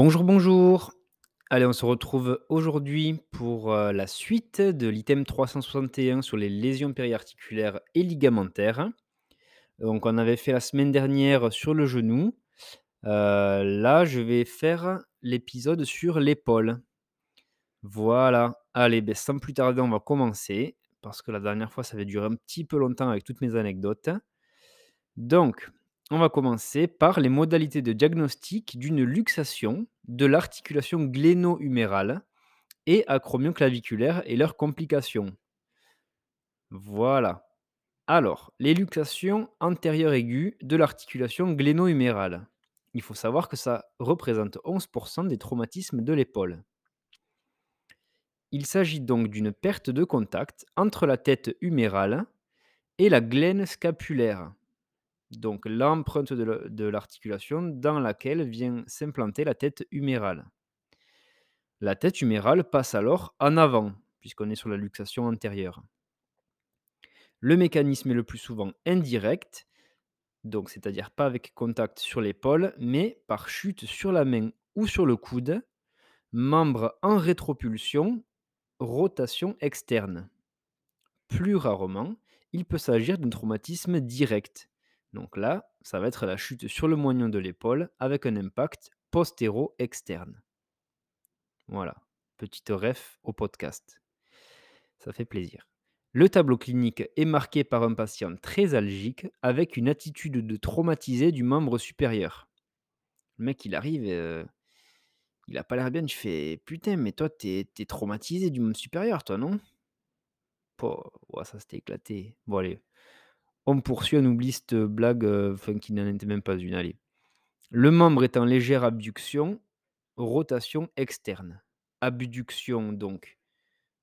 Bonjour, bonjour. Allez, on se retrouve aujourd'hui pour, heu, la suite de l'item 361 sur les lésions périarticulaires et ligamentaires. Donc on avait fait la semaine dernière sur le genou. Heu, là, je vais faire l'épisode sur l'épaule. Voilà. Allez, beh, sans plus tarder, on va commencer parce que la dernière fois, ça avait duré un petit peu longtemps avec toutes mes anecdotes. Donc, on va commencer par les modalités de diagnostic d'une luxation de l'articulation gléno-humérale et acromioclaviculaire et leurs complications. Voilà. Alors, les luxations antérieures aiguës de l'articulation gléno-humérale. Il faut savoir que ça représente 11% des traumatismes de l'épaule. Il s'agit donc d'une perte de contact entre la tête humérale et la glène scapulaire. Donc l'empreinte de la- de l'articulation dans laquelle vient s'implanter la tête humérale. La tête humérale passe alors en avant, puisqu'on est sur la luxation antérieure. Le mécanisme est le plus souvent indirect, donc c'est-à-dire pas avec contact sur l'épaule, mais par chute sur la main ou sur le coude, membre en rétropulsion, rotation externe. Plus rarement, il peut s'agir d'un traumatisme direct. Donc là, ça va être la chute sur le moignon de l'épaule avec un impact postéro-externe. Voilà, petite ref au podcast. Ça fait plaisir. Le tableau clinique est marqué par un patient très algique avec une attitude de traumatisé du membre supérieur. Le mec, il arrive, euh, il a pas l'air bien, tu fais putain, mais toi, t'es es traumatisé du membre supérieur, toi, non? Ouah, ça s'était éclaté. Bon, allez, on poursuit, on oublie cette blague, euh, qui n'en était même pas une. Allez. Le membre est en légère abduction, rotation externe. Abduction, donc,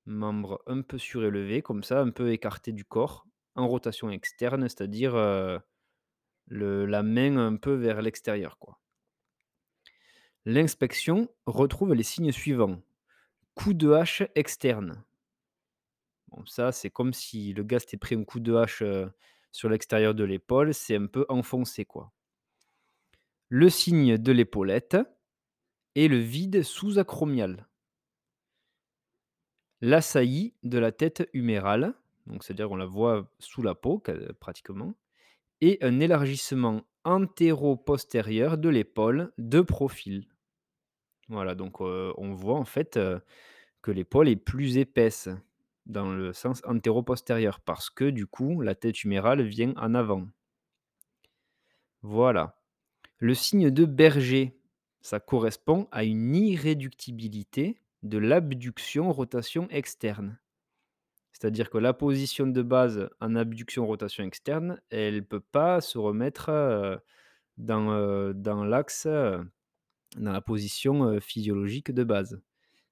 membre un peu surélevé, comme ça, un peu écarté du corps, en rotation externe, c'est-à-dire euh, la main un peu vers l'extérieur. L'inspection retrouve les signes suivants. Coup de hache externe. Bon, ça, c'est comme si le gars s'était pris un coup de hache euh, sur l'extérieur de l'épaule, c'est un peu enfoncé, quoi. Le signe de l'épaulette et le vide sous-acromial. La saillie de la tête humérale, donc c'est-à-dire on la voit sous la peau pratiquement, et un élargissement antéro-postérieur de l'épaule de profil. Voilà, donc euh, on voit en fait euh, que l'épaule est plus épaisse dans le sens antéro-postérieur parce que du coup la tête humérale vient en avant. Voilà. Le signe de berger, ça correspond à une irréductibilité de l'abduction-rotation externe. C'est-à-dire que la position de base en abduction-rotation externe, elle ne peut pas se remettre euh, dans, euh, dans l'axe, euh, dans la position physiologique de base.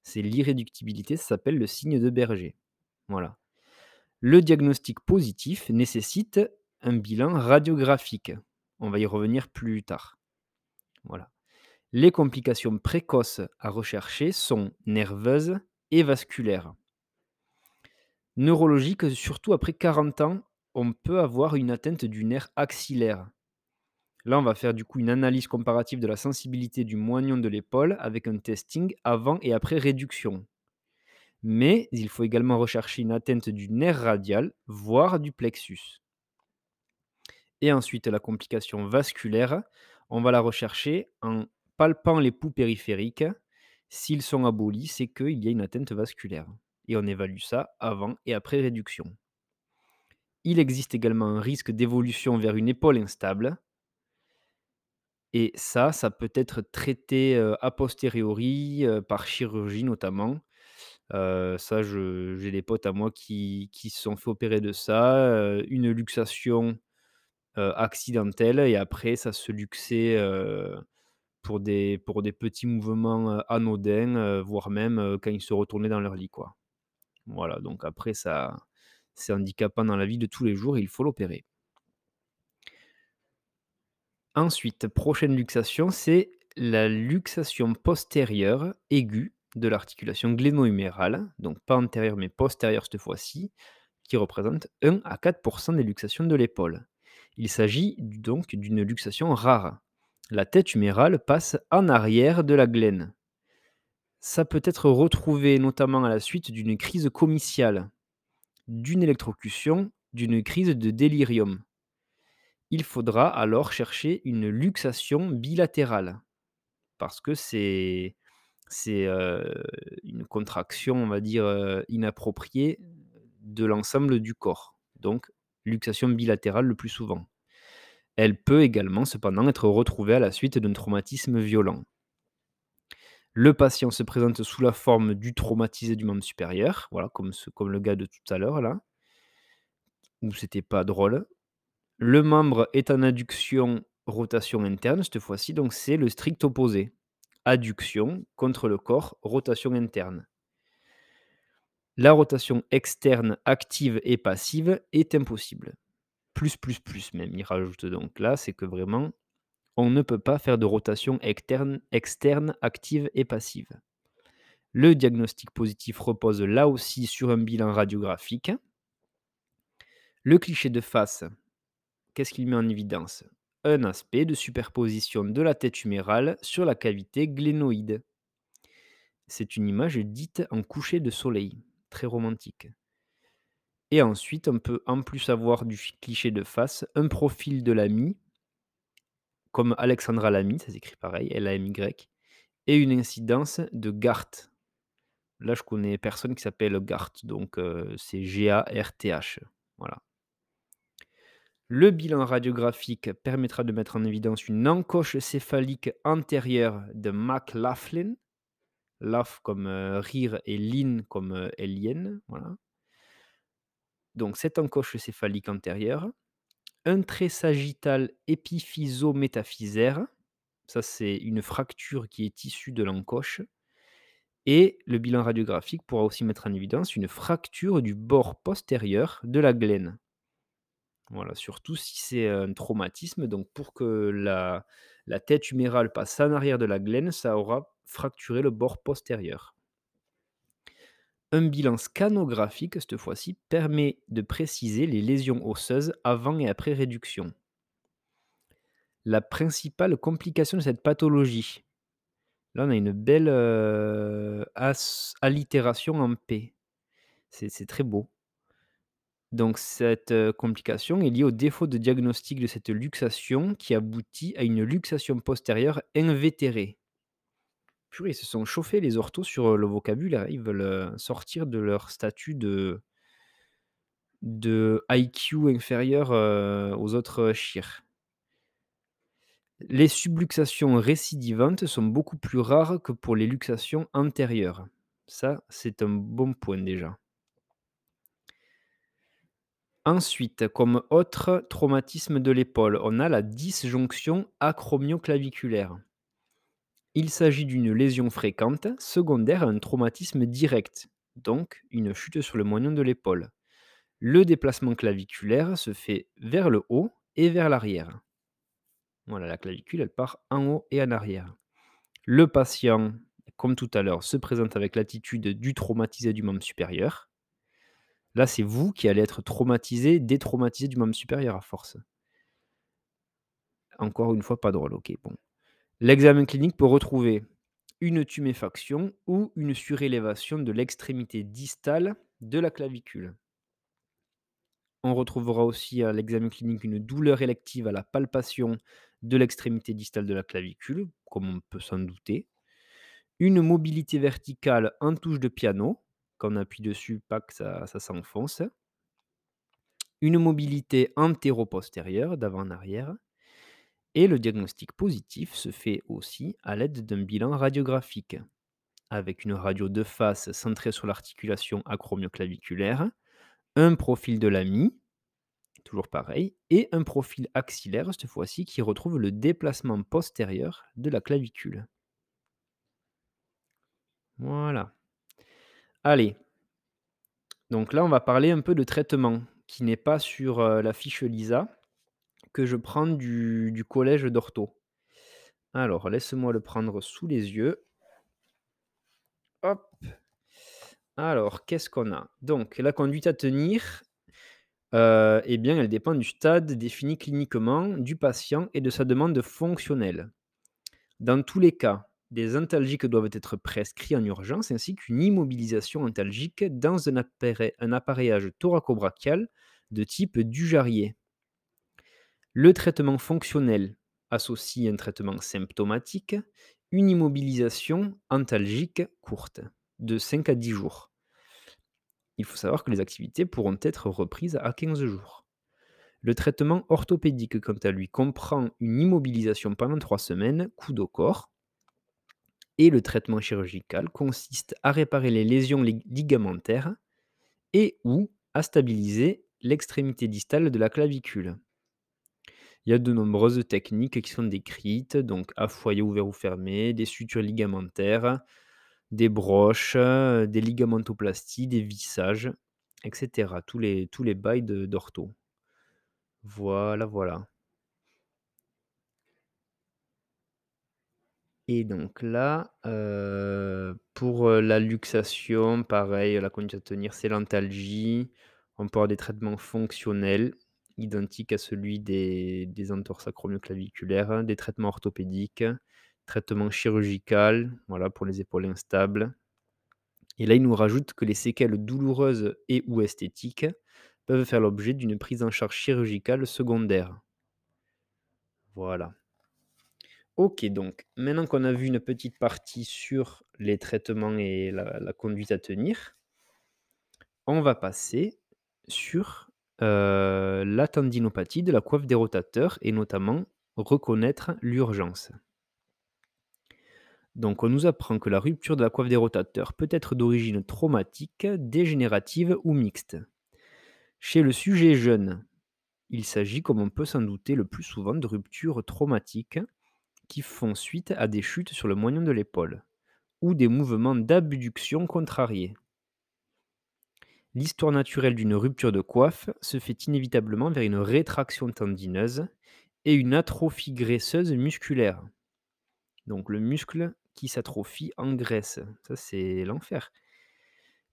C'est l'irréductibilité, ça s'appelle le signe de berger. Voilà. Le diagnostic positif nécessite un bilan radiographique. On va y revenir plus tard. Voilà. Les complications précoces à rechercher sont nerveuses et vasculaires. Neurologiques, surtout après 40 ans, on peut avoir une atteinte du nerf axillaire. Là, on va faire du coup une analyse comparative de la sensibilité du moignon de l'épaule avec un testing avant et après réduction. Mais il faut également rechercher une atteinte du nerf radial, voire du plexus. Et ensuite, la complication vasculaire, on va la rechercher en palpant les poux périphériques. S'ils sont abolis, c'est qu'il y a une atteinte vasculaire. Et on évalue ça avant et après réduction. Il existe également un risque d'évolution vers une épaule instable. Et ça, ça peut être traité euh, a posteriori euh, par chirurgie notamment. Ça, j'ai des potes à moi qui, qui se sont fait opérer de ça. une luxation accidentelle et après ça se luxait, pour des pour des petits mouvements, anodins, voire même, quand ils se retournaient dans leur lit, quoi. Voilà, donc après ça c'est handicapant dans la vie de tous les jours, il faut l'opérer. Ensuite, prochaine luxation, c'est la luxation postérieure aiguë de l'articulation gléno-humérale, donc pas antérieure mais postérieure cette fois-ci, qui représente 1 à 4% des luxations de l'épaule. Il s'agit donc d'une luxation rare. la tête humérale passe en arrière de la glène. Ça peut être retrouvé notamment à la suite d'une crise comiciale, d'une électrocution, d'une crise de délirium. Il faudra alors chercher une luxation bilatérale parce que c'est c'est, une contraction, on va dire, inappropriée de l'ensemble du corps. Donc luxation bilatérale le plus souvent. Elle peut également cependant être retrouvée à la suite d'un traumatisme violent. Le patient se présente sous la forme du traumatisé du membre supérieur, voilà, comme le gars de tout à l'heure là où c'était pas drôle. Le membre est en adduction, rotation interne cette fois-ci, donc c'est le strict opposé. Adduction contre le corps, rotation interne. La rotation externe active et passive est impossible. Plus, plus, plus même, il rajoute donc là, c'est que vraiment, on ne peut pas faire de rotation externe, active et passive. Le diagnostic positif repose là aussi sur un bilan radiographique. Le cliché de face, qu'est-ce qu'il met en évidence? Un aspect de superposition de la tête humérale sur la cavité glénoïde. C'est une image dite en coucher de soleil, très romantique. Et ensuite, on peut en plus avoir du cliché de face, un profil de l'ami, comme Alexandra Lamy, ça s'écrit pareil, L-A-M-Y, et une incidence de GART. Là, je connais personne qui s'appelle GART, donc euh, c'est G-A-R-T-H. Voilà. Le bilan radiographique permettra de mettre en évidence une encoche céphalique antérieure de McLaughlin, laugh comme euh, rire et lin comme euh, voilà. Donc cette encoche céphalique antérieure, un trait sagittal épiphysométaphysaire, ça c'est une fracture qui est issue de l'encoche, et le bilan radiographique pourra aussi mettre en évidence une fracture du bord postérieur de la glène. Voilà, surtout si c'est un traumatisme, donc pour que la, tête humérale passe en arrière de la glène, ça aura fracturé le bord postérieur. Un bilan scanographique, cette fois-ci, permet de préciser les lésions osseuses avant et après réduction. La principale complication de cette pathologie, là on a une belle euh, allitération en P. C'est très beau. Donc cette complication est liée au défaut de diagnostic de cette luxation qui aboutit à une luxation postérieure invétérée. Purée, ils se sont chauffés les orthos sur le vocabulaire. Ils veulent sortir de leur statut de, IQ inférieur aux autres chires. Les subluxations récidivantes sont beaucoup plus rares que pour les luxations antérieures. Ça, c'est un bon point déjà. Ensuite, comme autre traumatisme de l'épaule, on a la disjonction acromioclaviculaire. Il s'agit d'une lésion fréquente, secondaire à un traumatisme direct, donc une chute sur le moignon de l'épaule. Le déplacement claviculaire se fait vers le haut et vers l'arrière. Voilà, la clavicule, elle part en haut et en arrière. Le patient, comme tout à l'heure, se présente avec l'attitude du traumatisé du membre supérieur. Là, c'est vous qui allez être traumatisé, détraumatisé du membre supérieur à force. Encore une fois, pas drôle, ok, bon. L'examen clinique peut retrouver une tuméfaction ou une surélévation de l'extrémité distale de la clavicule. On retrouvera aussi à l'examen clinique une douleur élective à la palpation de l'extrémité distale de la clavicule, comme on peut s'en douter. Une mobilité verticale en touche de piano, quand on appuie dessus, pas que ça, s'enfonce. Une mobilité antéro-postérieure, d'avant en arrière. Et le diagnostic positif se fait aussi à l'aide d'un bilan radiographique, avec une radio de face centrée sur l'articulation acromioclaviculaire, un profil de l'AMI, toujours pareil, et un profil axillaire, cette fois-ci, qui retrouve le déplacement postérieur de la clavicule. Voilà. Allez. Donc là, on va parler un peu de traitement, qui n'est pas sur euh, la fiche LISA, que je prends du, collège d'ortho. Alors, laisse-moi le prendre sous les yeux. Hop. Alors, qu'est-ce qu'on a? Donc, la conduite à tenir, euh, eh bien, elle dépend du stade défini cliniquement du patient et de sa demande fonctionnelle. Dans tous les cas, des antalgiques doivent être prescrits en urgence ainsi qu'une immobilisation antalgique dans un, appareil- un appareillage thoracobrachial de type Dujarrier. Le traitement fonctionnel associe un traitement symptomatique, une immobilisation antalgique courte, de 5 à 10 jours. Il faut savoir que les activités pourront être reprises à 15 jours. Le traitement orthopédique, quant à lui, comprend une immobilisation pendant 3 semaines, coude au corps. Et le traitement chirurgical consiste à réparer les lésions lig- ligamentaires et ou à stabiliser l'extrémité distale de la clavicule. Il y a de nombreuses techniques qui sont décrites, donc à foyer ouvert ou fermé, des sutures ligamentaires, des broches, des ligamentoplasties, des vissages, etc. Tous les, tous les bails d'ortho. Voilà, voilà. Et donc là, heu, pour, heu, la luxation, pareil, la conduite à tenir, c'est l'antalgie. On peut avoir des traitements fonctionnels, identiques à celui des des entorses acromioclaviculaires, des traitements orthopédiques, traitement chirurgical, voilà, pour les épaules instables. Et là, il nous rajoute que les séquelles douloureuses et ou esthétiques peuvent faire l'objet d'une prise en charge chirurgicale secondaire. Voilà. OK, donc maintenant qu'on a vu une petite partie sur les traitements et la conduite à tenir, on va passer sur, heu, la tendinopathie de la coiffe des rotateurs et notamment reconnaître l'urgence. Donc on nous apprend que la rupture de la coiffe des rotateurs peut être d'origine traumatique, dégénérative ou mixte. Chez le sujet jeune, il s'agit, comme on peut s'en douter le plus souvent, de ruptures traumatiques qui font suite à des chutes sur le moignon de l'épaule ou des mouvements d'abduction contrariés. L'histoire naturelle d'une rupture de coiffe se fait inévitablement vers une rétraction tendineuse et une atrophie graisseuse musculaire. Donc le muscle qui s'atrophie engraisse. Ça, c'est l'enfer.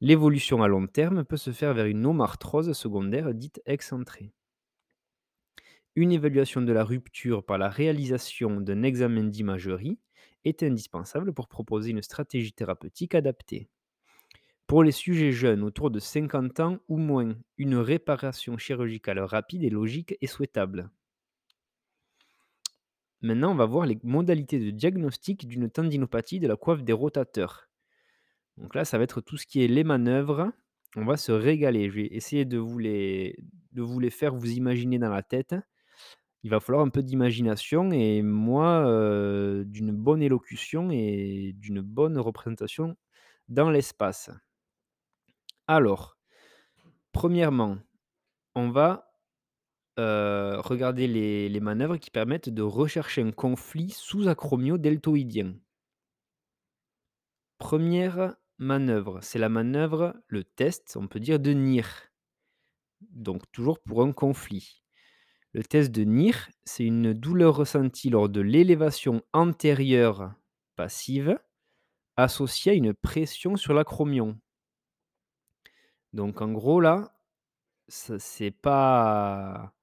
L'évolution à long terme peut se faire vers une omarthrose secondaire dite excentrée. Une évaluation de la rupture par la réalisation d'un examen d'imagerie est indispensable pour proposer une stratégie thérapeutique adaptée. Pour les sujets jeunes autour de 50 ans ou moins, une réparation chirurgicale rapide est logique et souhaitable. Maintenant, on va voir les modalités de diagnostic d'une tendinopathie de la coiffe des rotateurs. Donc là, ça va être tout ce qui est les manœuvres. On va se régaler. Je vais essayer de vous les, de vous les faire vous imaginer dans la tête. Il va falloir un peu d'imagination et moi, d'une bonne élocution et d'une bonne représentation dans l'espace. Alors, premièrement, on va, regarder les les manœuvres qui permettent de rechercher un conflit sous-acromio-deltoïdien. Première manœuvre, c'est la manœuvre, le test, on peut dire, de Neer. Donc toujours pour un conflit. Le test de Neer, c'est une douleur ressentie lors de l'élévation antérieure passive associée à une pression sur l'acromion. Donc en gros là, c'est pas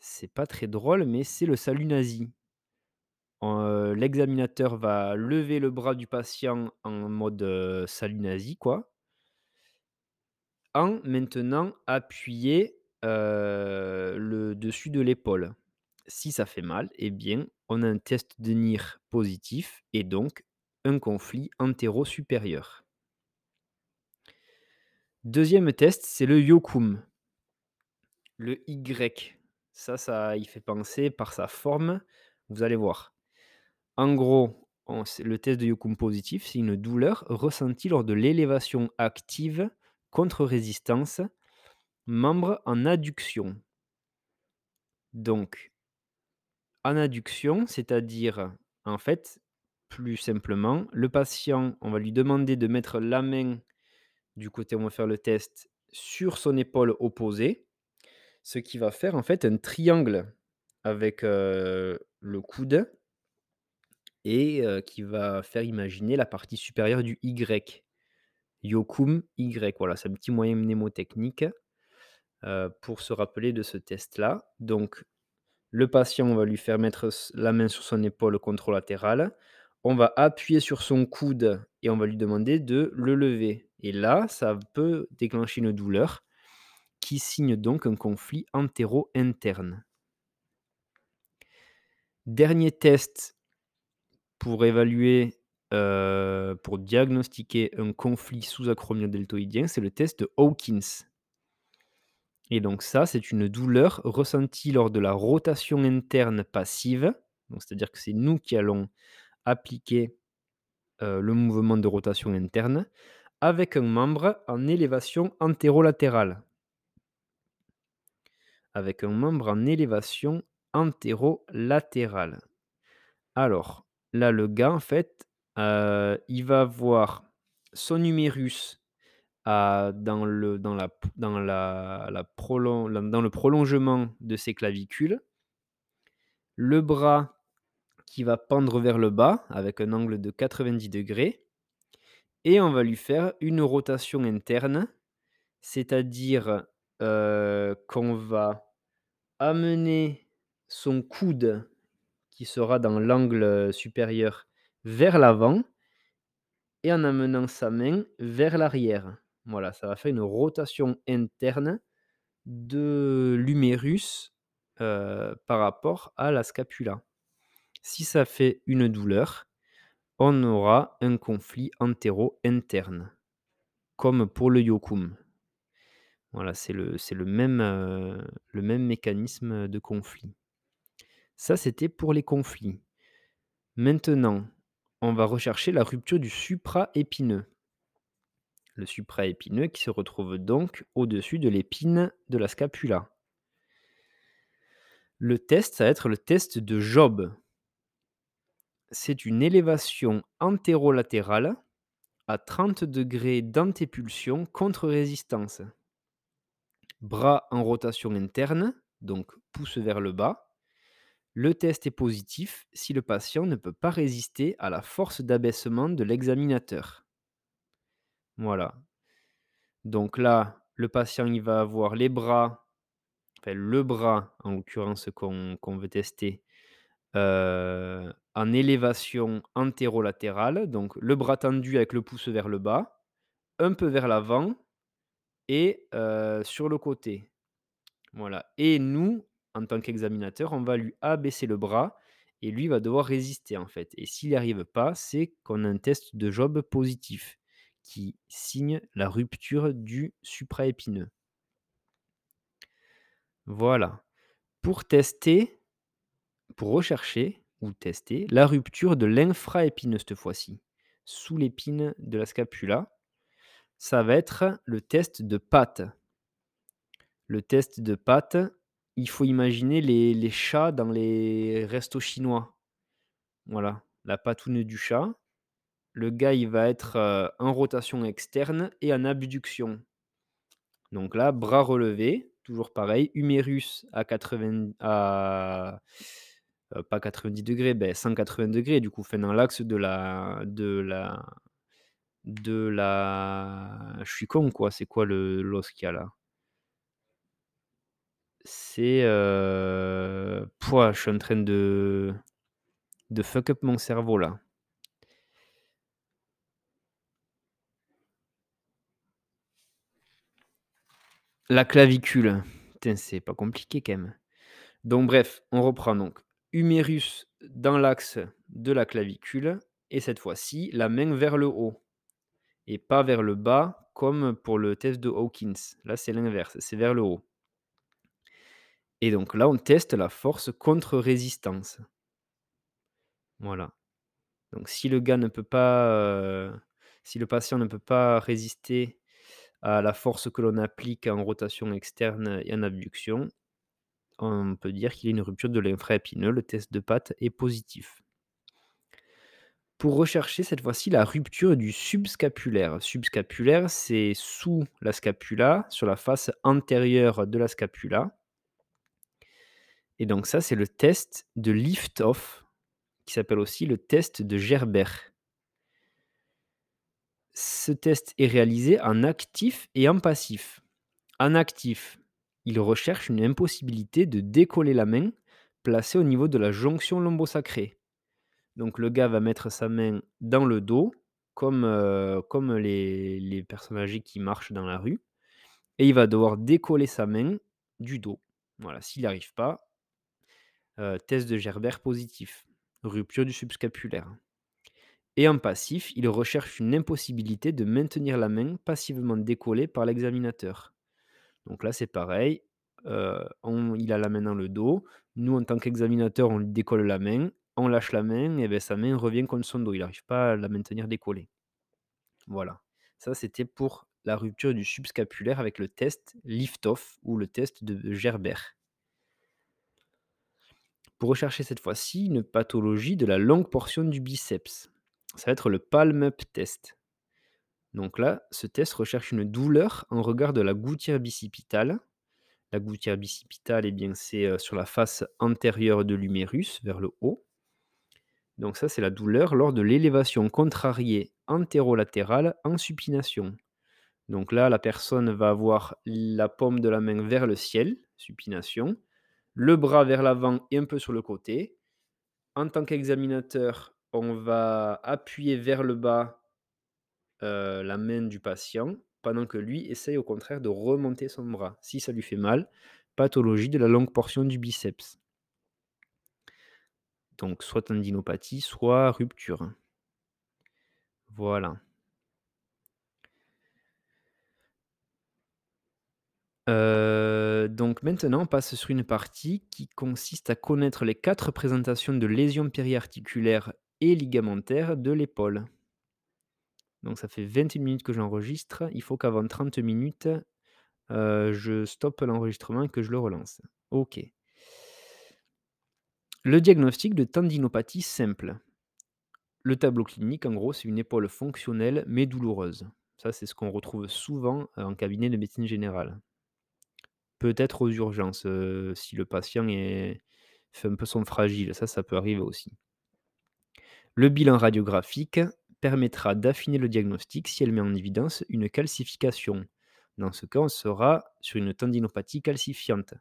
c'est pas très drôle, mais c'est le salut nazi. Heu, l'examinateur va lever le bras du patient en mode, heu, salut nazi quoi en maintenant appuyer, heu, le dessus de l'épaule. Si ça fait mal, eh bien, on a un test de Neer positif et donc un conflit antéro-supérieur. Deuxième test, c'est le Yokum. Le Y. Ça, ça y fait penser par sa forme, vous allez voir. En gros, le test de Yokum positif, c'est une douleur ressentie lors de l'élévation active contre résistance, membre en adduction. Donc en adduction, c'est-à-dire, en fait, plus simplement, le patient, on va lui demander de mettre la main du côté on va faire le test sur son épaule opposée, ce qui va faire en fait un triangle avec, heu, le coude et heu, qui va faire imaginer la partie supérieure du Y. Yokum Y, voilà, c'est un petit moyen mnémotechnique, heu, pour se rappeler de ce test-là. Donc le patient, on va lui faire mettre la main sur son épaule contralatérale. On va appuyer sur son coude et on va lui demander de le lever et là, ça peut déclencher une douleur qui signe donc un conflit entéro-interne. Dernier test pour évaluer, heu, pour diagnostiquer un conflit sous-acromio-deltoïdien, c'est le test de Hawkins. Et donc ça, c'est une douleur ressentie lors de la rotation interne passive. C'est-à-dire que c'est nous qui allons appliquer, heu, le mouvement de rotation interne avec un membre en élévation antérolatérale. Avec un membre en élévation antérolatérale. Alors, là, le gars, en fait, heu, il va avoir son humérus dans le prolongement de ses clavicules. Le bras qui va pendre vers le bas avec un angle de 90° et on va lui faire une rotation interne, c'est-à-dire, heu, qu'on va amener son coude qui sera dans l'angle supérieur vers l'avant et en amenant sa main vers l'arrière. Voilà, ça va faire une rotation interne de l'humérus, heu, par rapport à la scapula. Si ça fait une douleur, on aura un conflit entéro-interne, comme pour le yocum. Voilà, c'est heu, le même mécanisme de conflit. Ça, c'était pour les conflits. Maintenant, on va rechercher la rupture du supra-épineux. Le supra-épineux qui se retrouve donc au-dessus de l'épine de la scapula. Le test, ça va être le test de Job. C'est une élévation antérolatérale à 30° d'antépulsion contre résistance. Bras en rotation interne, donc pouce vers le bas. Le test est positif si le patient ne peut pas résister à la force d'abaissement de l'examinateur. Voilà. Donc là, le patient, il va avoir les bras, enfin le bras en l'occurrence qu'on veut tester, heu, en élévation antérolatérale, donc le bras tendu avec le pouce vers le bas, un peu vers l'avant et heu, sur le côté. Voilà et nous, en tant qu'examinateur, on va lui abaisser le bras et lui va devoir résister, en fait et s'il n'y arrive pas, c'est qu'on a un test de Job positif qui signe la rupture du supra-épineux. Voilà. Pour tester, pour rechercher ou tester la rupture de l'infra-épineux cette fois-ci, sous l'épine de la scapula, ça va être le test de Patte. Le test de Patte, il faut imaginer les chats dans les restos chinois. Voilà, la patoune du chat. Le gars, il va être, heu, en rotation externe et en abduction. Donc là, bras relevés, toujours pareil, humérus à 80 à heu, pas 90°, beh, 180° du coup, enfin dans l'axe de la de la de la je suis con quoi, c'est quoi le l'os qu'il y a là? C'est, heu, pouah, je suis en train de de fuck up mon cerveau là. La clavicule. C'est pas compliqué quand même. Donc bref, on reprend donc. Humérus dans l'axe de la clavicule et cette fois-ci, la main vers le haut et pas vers le bas comme pour le test de Hawkins. Là, c'est l'inverse, c'est vers le haut. Et donc là, on teste la force contre résistance. Voilà. Donc si le gars ne peut pas, heu, si le patient ne peut pas résister à la force que l'on applique en rotation externe et en abduction, on peut dire qu'il y a une rupture de l'infra-épineux. Le test de Patte est positif. Pour rechercher cette fois-ci la rupture du subscapulaire. Subscapulaire, c'est sous la scapula, sur la face antérieure de la scapula. Et donc ça, c'est le test de lift-off, qui s'appelle aussi le test de Gerbert. Ce test est réalisé en actif et en passif. En actif, il recherche une impossibilité de décoller la main placée au niveau de la jonction lombosacrée. Donc le gars va mettre sa main dans le dos, comme, comme les les personnes âgées qui marchent dans la rue et il va devoir décoller sa main du dos. Voilà, s'il n'y arrive pas, heu, test de Gerbert positif, rupture du subscapulaire et en passif, il recherche une impossibilité de maintenir la main passivement décollée par l'examinateur. Donc là, c'est pareil, on il a la main dans le dos. Nous, en tant qu'examinateur, on lui décolle la main, on lâche la main et beh, sa main revient contre son dos. Il n'arrive pas à la maintenir décollée. Voilà. Ça, c'était pour la rupture du subscapulaire avec le test lift-off ou le test de Gerbert. Pour rechercher cette fois-ci une pathologie de la longue portion du biceps, ça va être le palm-up test. Donc là, ce test recherche une douleur en regard de la gouttière bicipitale. La gouttière bicipitale, eh bien, c'est euh, sur la face antérieure de l'humérus, vers le haut. Donc ça, c'est la douleur lors de l'élévation contrariée antérolatérale en supination. Donc là, la personne va avoir la paume de la main vers le ciel, supination, le bras vers l'avant et un peu sur le côté. En tant qu'examinateur, on va appuyer vers le bas euh, la main du patient pendant que lui essaye au contraire de remonter son bras. Si ça lui fait mal, pathologie de la longue portion du biceps. Donc soit tendinopathie, soit rupture. Voilà. Euh, donc maintenant, on passe sur une partie qui consiste à connaître les quatre présentations de lésions périarticulaires et ligamentaires de l'épaule. Donc ça fait 21 minutes que j'enregistre. Il faut qu'avant 30 minutes, euh, je stoppe l'enregistrement et que je le relance. OK. Le diagnostic de tendinopathie simple. Le tableau clinique, en gros, c'est une épaule fonctionnelle mais douloureuse. Ça, c'est ce qu'on retrouve souvent en cabinet de médecine générale. Peut-être aux urgences, euh, si le patient est, fait un peu son fragile, ça, ça peut arriver aussi. Le bilan radiographique permettra d'affiner le diagnostic si elle met en évidence une calcification. Dans ce cas, on sera sur une tendinopathie calcifiante.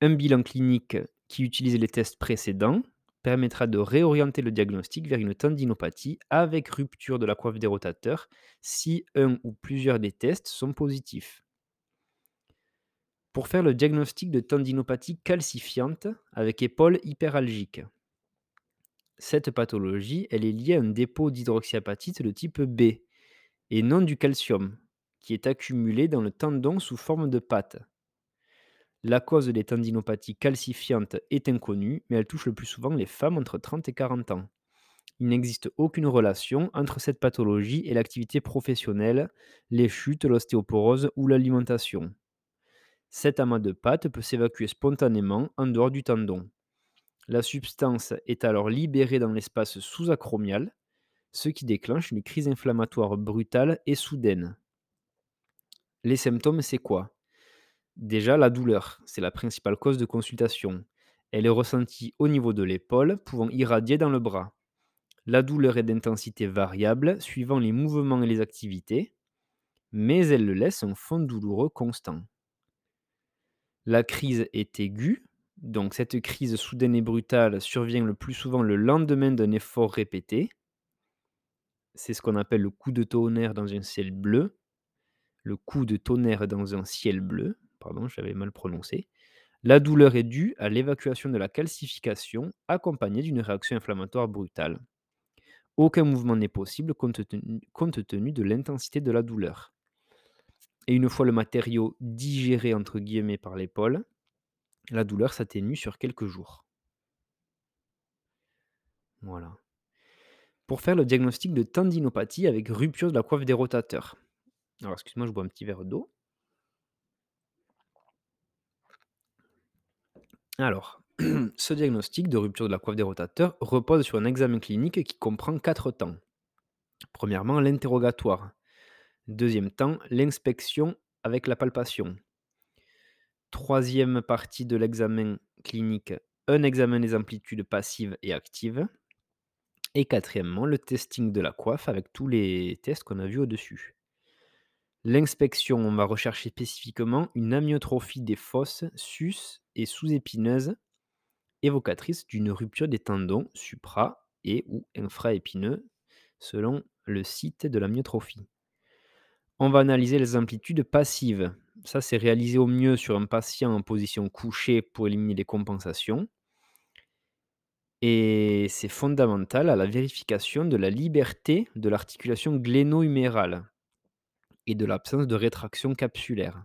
Un bilan clinique qui utilise les tests précédents permettra de réorienter le diagnostic vers une tendinopathie avec rupture de la coiffe des rotateurs si un ou plusieurs des tests sont positifs. Pour faire le diagnostic de tendinopathie calcifiante avec épaule hyperalgique. Cette pathologie, est liée à un dépôt d'hydroxyapatite de type B et non du calcium, qui est accumulé dans le tendon sous forme de pâte. La cause des tendinopathies calcifiantes est inconnue, mais elle touche le plus souvent les femmes entre 30 et 40 ans. Il n'existe aucune relation entre cette pathologie et l'activité professionnelle, les chutes, l'ostéoporose ou l'alimentation. Cet amas de pâte peut s'évacuer spontanément en dehors du tendon. La substance est alors libérée dans l'espace sous-acromial, ce qui déclenche une crise inflammatoire brutale et soudaine. Les symptômes, c'est quoi? Déjà, la douleur, c'est la principale cause de consultation. Elle est ressentie au niveau de l'épaule, pouvant irradier dans le bras. La douleur est d'intensité variable suivant les mouvements et les activités, mais elle le laisse un fond douloureux constant. La crise est aiguë, donc cette crise soudaine et brutale survient le plus souvent le lendemain d'un effort répété. C'est ce qu'on appelle le coup de tonnerre dans un ciel bleu. Le coup de tonnerre dans un ciel bleu, pardon, j'avais mal prononcé. La douleur est due à l'évacuation de la calcification accompagnée d'une réaction inflammatoire brutale. Aucun mouvement n'est possible compte tenu, de l'intensité de la douleur. Et une fois le matériau digéré entre guillemets par l'épaule, la douleur s'atténue sur quelques jours. Voilà. Pour faire le diagnostic de tendinopathie avec rupture de la coiffe des rotateurs. Alors, excuse-moi, je bois un petit verre d'eau. Alors, ce diagnostic de rupture de la coiffe des rotateurs repose sur un examen clinique qui comprend quatre temps. Premièrement, l'interrogatoire. Deuxième temps, l'inspection avec la palpation. Troisième partie de l'examen clinique, un examen des amplitudes passives et actives. Et quatrièmement, le testing de la coiffe avec tous les tests qu'on a vus au-dessus. L'inspection, on va rechercher spécifiquement une amyotrophie des fosses sus et sous-épineuses, évocatrice d'une rupture des tendons supra et ou infraépineux selon le site de la myotrophie. On va analyser les amplitudes passives. Ça, c'est réalisé au mieux sur un patient en position couchée pour éliminer les compensations. Et c'est fondamental à la vérification de la liberté de l'articulation gléno-humérale et de l'absence de rétraction capsulaire.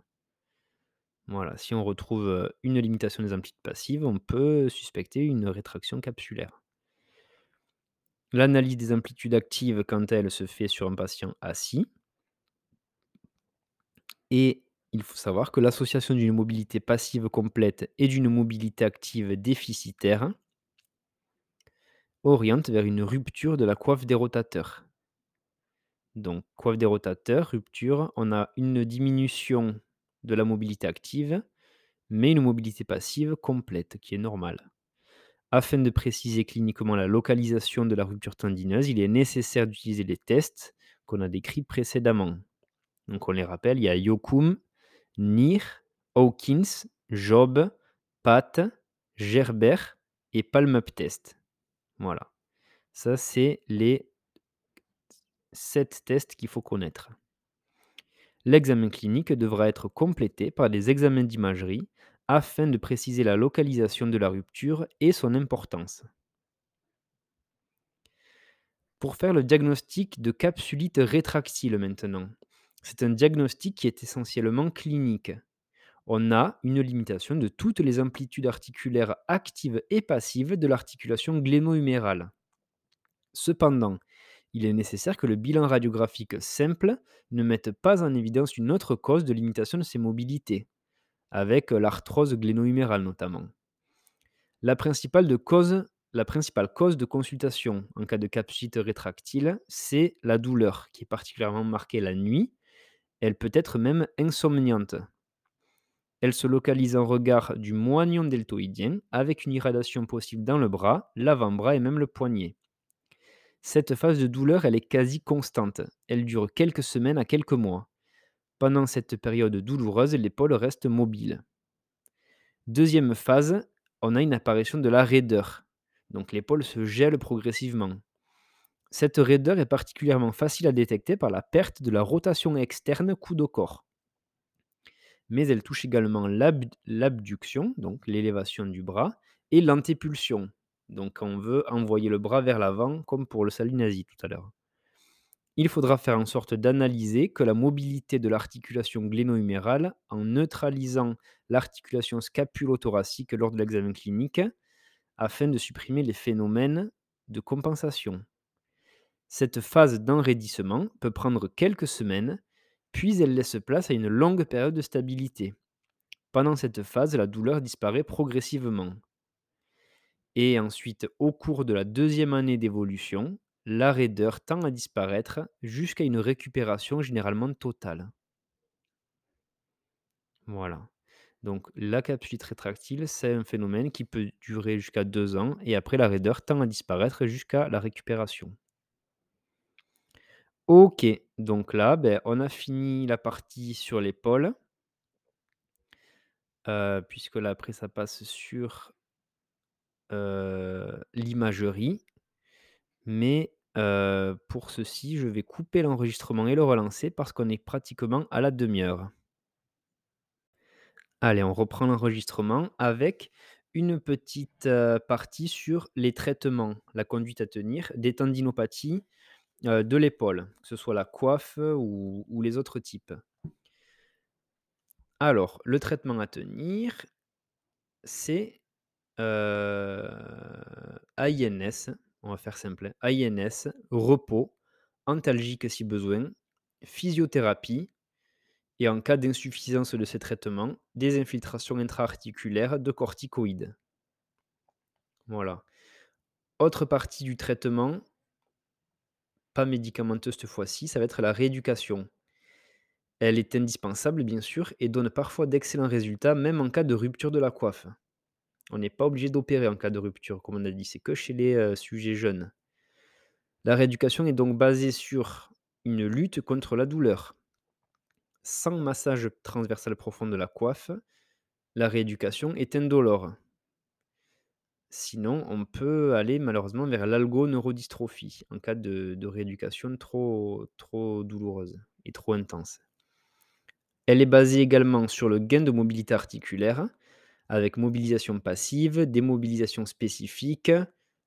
Voilà, si on retrouve euh, une limitation des amplitudes passives, on peut suspecter une rétraction capsulaire. L'analyse des amplitudes actives, quant à elle, se fait sur un patient assis. Et il faut savoir que l'association d'une mobilité passive complète et d'une mobilité active déficitaire oriente vers une rupture de la coiffe des rotateurs. Donc, coiffe des rotateurs, rupture, on a une diminution de la mobilité active, mais une mobilité passive complète, qui est normale. Afin de préciser cliniquement la localisation de la rupture tendineuse, il est nécessaire d'utiliser les tests qu'on a décrits précédemment. Donc, on les rappelle, il y a Yokum, Nir, Hawkins, Job, Pat, Gerber et Palm-Up Test. Voilà. Ça, c'est les 7 tests qu'il faut connaître. L'examen clinique devra être complété par des examens d'imagerie afin de préciser la localisation de la rupture et son importance. Pour faire le diagnostic de capsulite rétractile maintenant, c'est un diagnostic qui est essentiellement clinique. On a une limitation de toutes les amplitudes articulaires actives et passives de l'articulation gléno-humérale. Cependant, il est nécessaire que le bilan radiographique simple ne mette pas en évidence une autre cause de limitation de ces mobilités, avec l'arthrose gléno-humérale notamment. La principale, cause, cause de consultation en cas de capsulite rétractile, c'est la douleur, qui est particulièrement marquée la nuit elle peut être même insomniante. Elle se localise en regard du moignon deltoïdien avec une irradiation possible dans le bras, l'avant-bras et même le poignet. Cette phase de douleur, est quasi constante. Elle dure quelques semaines à quelques mois. Pendant cette période douloureuse, l'épaule reste mobile. Deuxième phase, on a une apparition de la raideur. Donc l'épaule se gèle progressivement. Cette raideur est particulièrement facile à détecter par la perte de la rotation externe coude-corps. Mais elle touche également l'abduction, donc l'élévation du bras, et l'antépulsion. Donc on veut envoyer le bras vers l'avant, comme pour le salut tout à l'heure. Il faudra faire en sorte d'analyser que la mobilité de l'articulation gléno-humérale en neutralisant l'articulation scapulo-thoracique lors de l'examen clinique afin de supprimer les phénomènes de compensation. Cette phase d'enraidissement peut prendre quelques semaines, puis elle laisse place à une longue période de stabilité. Pendant cette phase, la douleur disparaît progressivement. Et ensuite, au cours de la deuxième année d'évolution, la raideur tend à disparaître jusqu'à une récupération généralement totale. Voilà. Donc la capsulite rétractile, c'est un phénomène qui peut durer jusqu'à deux ans et après la raideur tend à disparaître jusqu'à la récupération. OK, donc là, ben, on a fini la partie sur l'épaule. Euh, puisque là, après, ça passe sur euh, l'imagerie. Mais euh, pour ceci, je vais couper l'enregistrement et le relancer parce qu'on est pratiquement à la demi-heure. Allez, on reprend l'enregistrement avec une petite partie sur les traitements, la conduite à tenir des tendinopathies de l'épaule, que ce soit la coiffe ou, les autres types. Alors, le traitement à tenir, c'est AINS, on va faire simple, AINS, repos, antalgique si besoin, physiothérapie, et en cas d'insuffisance de ces traitements, des infiltrations intra-articulaires de corticoïdes. Voilà. Autre partie du traitement, pas médicamenteuse cette fois-ci, ça va être la rééducation. Elle est indispensable, bien sûr, et donne parfois d'excellents résultats, même en cas de rupture de la coiffe. On n'est pas obligé d'opérer en cas de rupture, comme on a dit, c'est que chez les euh, sujets jeunes. La rééducation est donc basée sur une lutte contre la douleur. Sans massage transversal profond de la coiffe, la rééducation est indolore. Sinon, on peut aller malheureusement vers l'algoneurodystrophie en cas de rééducation trop trop douloureuse et trop intense. Elle est basée également sur le gain de mobilité articulaire, avec mobilisation passive, démobilisation spécifique,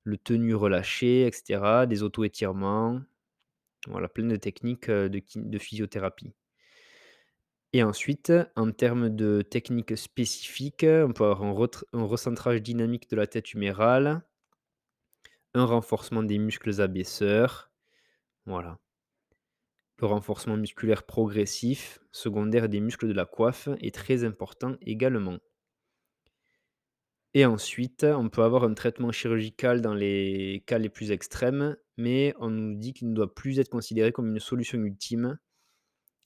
le tenu relâché et cetera, des auto-étirements, voilà, plein de techniques, kin de physiothérapie. Et ensuite, en termes de techniques spécifiques, on peut avoir un recentrage dynamique de la tête humérale un renforcement des muscles abaisseurs, voilà. Le renforcement musculaire progressif, secondaire des muscles de la coiffe est très important également. Et ensuite, on peut avoir un traitement chirurgical dans les cas les plus extrêmes, mais on nous dit qu'il ne doit plus être considéré comme une solution ultime,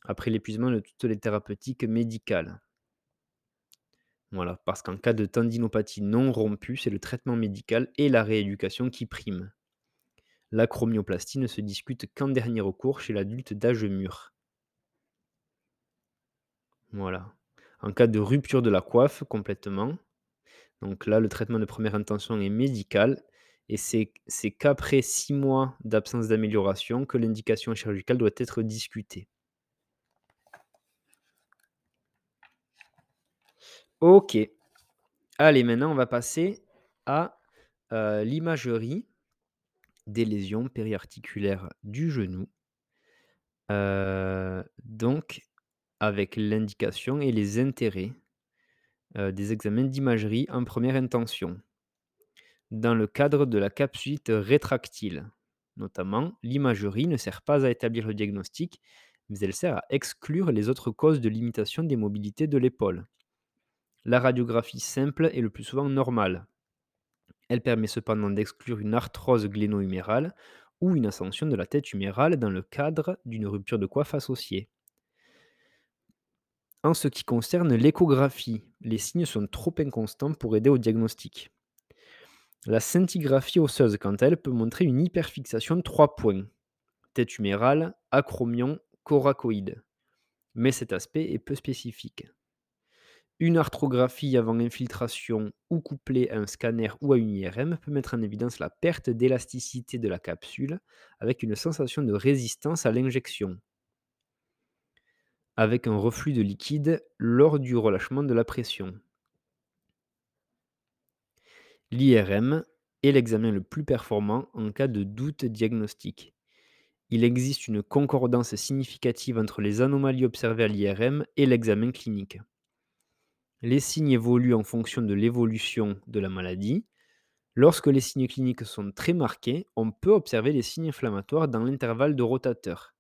après l'épuisement de toutes les thérapeutiques médicales. Voilà, parce qu'en cas de tendinopathie non rompue, c'est le traitement médical et la rééducation qui priment. L'acromioplastie ne se discute qu'en dernier recours chez l'adulte d'âge mûr. Voilà. En cas de rupture de la coiffe complètement, donc là, le traitement de première intention est médical et c'est qu'après 6 mois d'absence d'amélioration que l'indication chirurgicale doit être discutée. OK. Allez, maintenant on va passer à, heu, l'imagerie des lésions périarticulaires du genou. Heu, donc avec l'indication et les intérêts, heu, des examens d'imagerie en première intention. Dans le cadre de la capsuite rétractile. Notamment, l'imagerie ne sert pas à établir le diagnostic, mais elle sert à exclure les autres causes de limitation des mobilités de l'épaule. La radiographie simple est le plus souvent normale. Elle permet cependant d'exclure une arthrose gléno-humérale ou une ascension de la tête humérale dans le cadre d'une rupture de coiffe associée. En ce qui concerne l'échographie, les signes sont trop inconstants pour aider au diagnostic. La scintigraphie osseuse, quant à elle, peut montrer une hyperfixation de 3 points tête humérale, acromion, coracoïde. Mais cet aspect est peu spécifique. Une arthrographie avant infiltration ou couplée à un scanner ou à une IRM peut mettre en évidence la perte d'élasticité de la capsule avec une sensation de résistance à l'injection, avec un reflux de liquide lors du relâchement de la pression. L'IRM est l'examen le plus performant en cas de doute diagnostique. Il existe une concordance significative entre les anomalies observées à l'IRM et l'examen clinique. Les signes évoluent en fonction de l'évolution de la maladie. Lorsque les signes cliniques sont très marqués, on peut observer des signes inflammatoires dans l'intervalle de rotateur.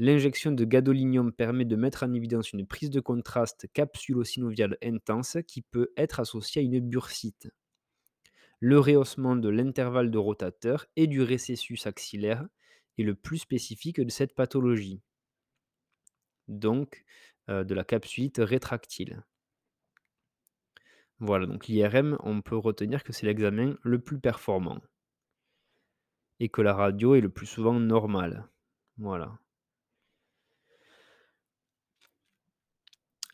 L'injection de gadolinium permet de mettre en évidence une prise de contraste capsulo-synoviale intense qui peut être associée à une bursite. Le rehaussement de l'intervalle de rotateur et du récessus axillaire est le plus spécifique de cette pathologie, donc euh, de la capsulite rétractile. Voilà, donc l'IRM, on peut retenir que c'est l'examen le plus performant et que la radio est le plus souvent normale. Voilà.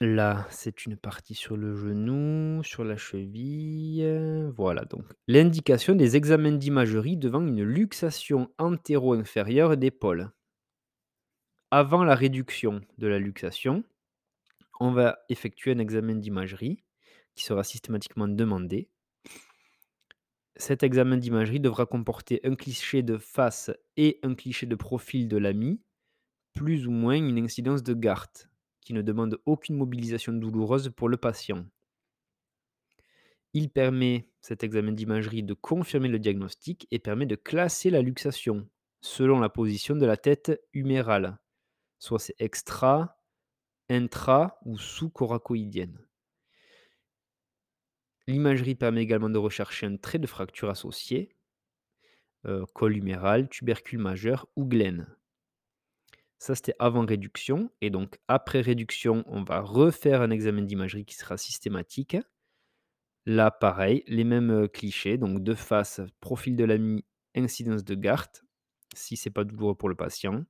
Là, c'est une partie sur le genou, sur la cheville. Voilà, donc l'indication des examens d'imagerie devant une luxation antéro-inférieure d'épaule. Avant la réduction de la luxation, on va effectuer un examen d'imagerie qui sera systématiquement demandé. Cet examen d'imagerie devra comporter un cliché de face et un cliché de profil de l'ami, plus ou moins une incidence de Gart, qui ne demande aucune mobilisation douloureuse pour le patient. Il permet, cet examen d'imagerie, de confirmer le diagnostic et permet de classer la luxation selon la position de la tête humérale, soit c'est extra, intra ou sous-coracoïdienne. L'imagerie permet également de rechercher un trait de fracture associé, euh, col huméral, tubercule majeur ou glène. Ça, c'était avant réduction. Et donc, après réduction, on va refaire un examen d'imagerie qui sera systématique. Là, pareil, les mêmes euh, clichés. Donc, de face, profil de l'ami, incidence de Gart, si c'est pas douloureux pour le patient.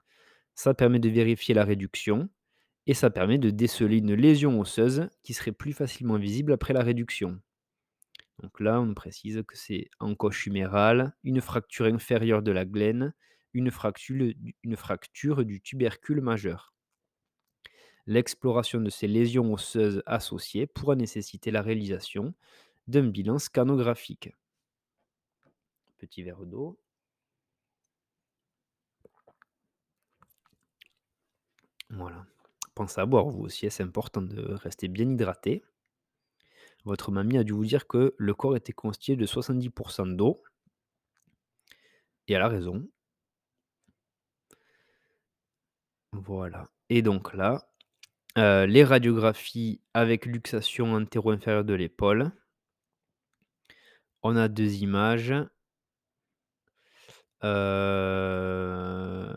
Ça permet de vérifier la réduction et ça permet de déceler une lésion osseuse qui serait plus facilement visible après la réduction. Donc là, on précise que c'est encoche humérale, une fracture inférieure de la glène, une fractule du une fracture du tubercule majeur. L'exploration de ces lésions osseuses associées pourra nécessiter la réalisation d'un bilan scanographique. Petit verre d'eau. Voilà. Pensez à boire vous aussi, c'est important de rester bien hydraté. Votre mamie a dû vous dire que le corps était constitué de 70% d'eau. Et elle a raison. Voilà et donc là, heu, les radiographies avec luxation antéro-inférieure de l'épaule. On a 2 images. Heu,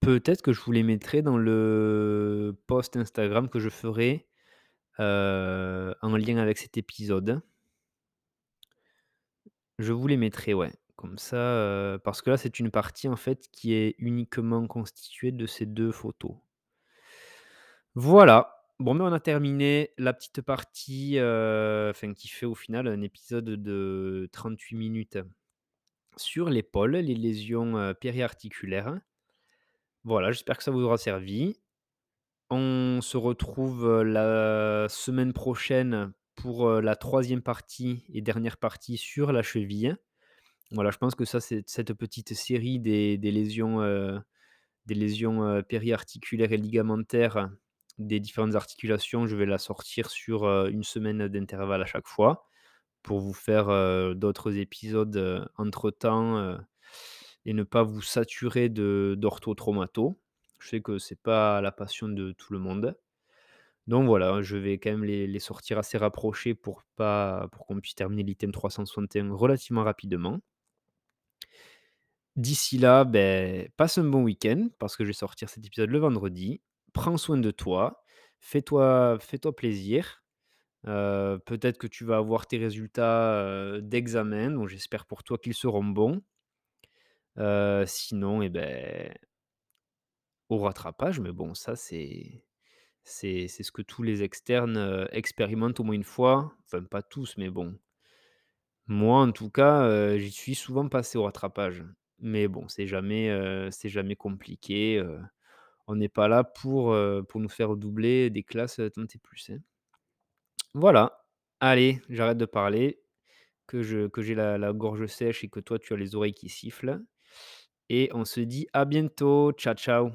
peut-être que je vous les mettrai dans le post Instagram que je ferai, heu, en lien avec cet épisode. Je vous les mettrai, ouais, comme ça, heu, parce que là, c'est une partie, en fait, qui est uniquement constituée de ces 2 photos. Voilà, bon, mais on a terminé la petite partie, heu, enfin qui fait au final un épisode de 38 minutes sur l'épaule, les lésions, heu, périarticulaires. Voilà, j'espère que ça vous aura servi. On se retrouve, la semaine prochaine pour, la 3e partie et dernière partie sur la cheville. Voilà, je pense que ça, c'est cette petite série des lésions, périarticulaires et ligamentaires des différentes articulations, je vais la sortir sur, 1 semaine d'intervalle à chaque fois pour vous faire, d'autres épisodes, heu, entre temps, heu et ne pas vous saturer d'ortho-traumato. Je sais que c'est pas la passion de tout le monde. Donc voilà, je vais quand même les sortir assez rapprochés pour qu'on puisse terminer l'item 361 relativement rapidement. D'ici là, beh, passe un bon week-end parce que je vais sortir cet épisode le vendredi. Prends soin de toi, fais-toi plaisir. Heu, peut-être que tu vas avoir tes résultats, heu, d'examen, donc j'espère pour toi qu'ils seront bons. Heu, sinon et beh au rattrapage, mais bon, ça, c'est c'est ce que tous les externes, expérimentent au moins une fois. Enfin, pas tous, mais bon. Moi, en tout cas, j'y suis souvent passé au rattrapage. Mais bon, c'est jamais, c'est jamais compliqué, on n'est pas là pour, nous faire doubler des classes, tant et plus, hein. Voilà, allez, j'arrête de parler, que je que j'ai la la gorge sèche et que toi, tu as les oreilles qui sifflent et on se dit à bientôt. Ciao, ciao.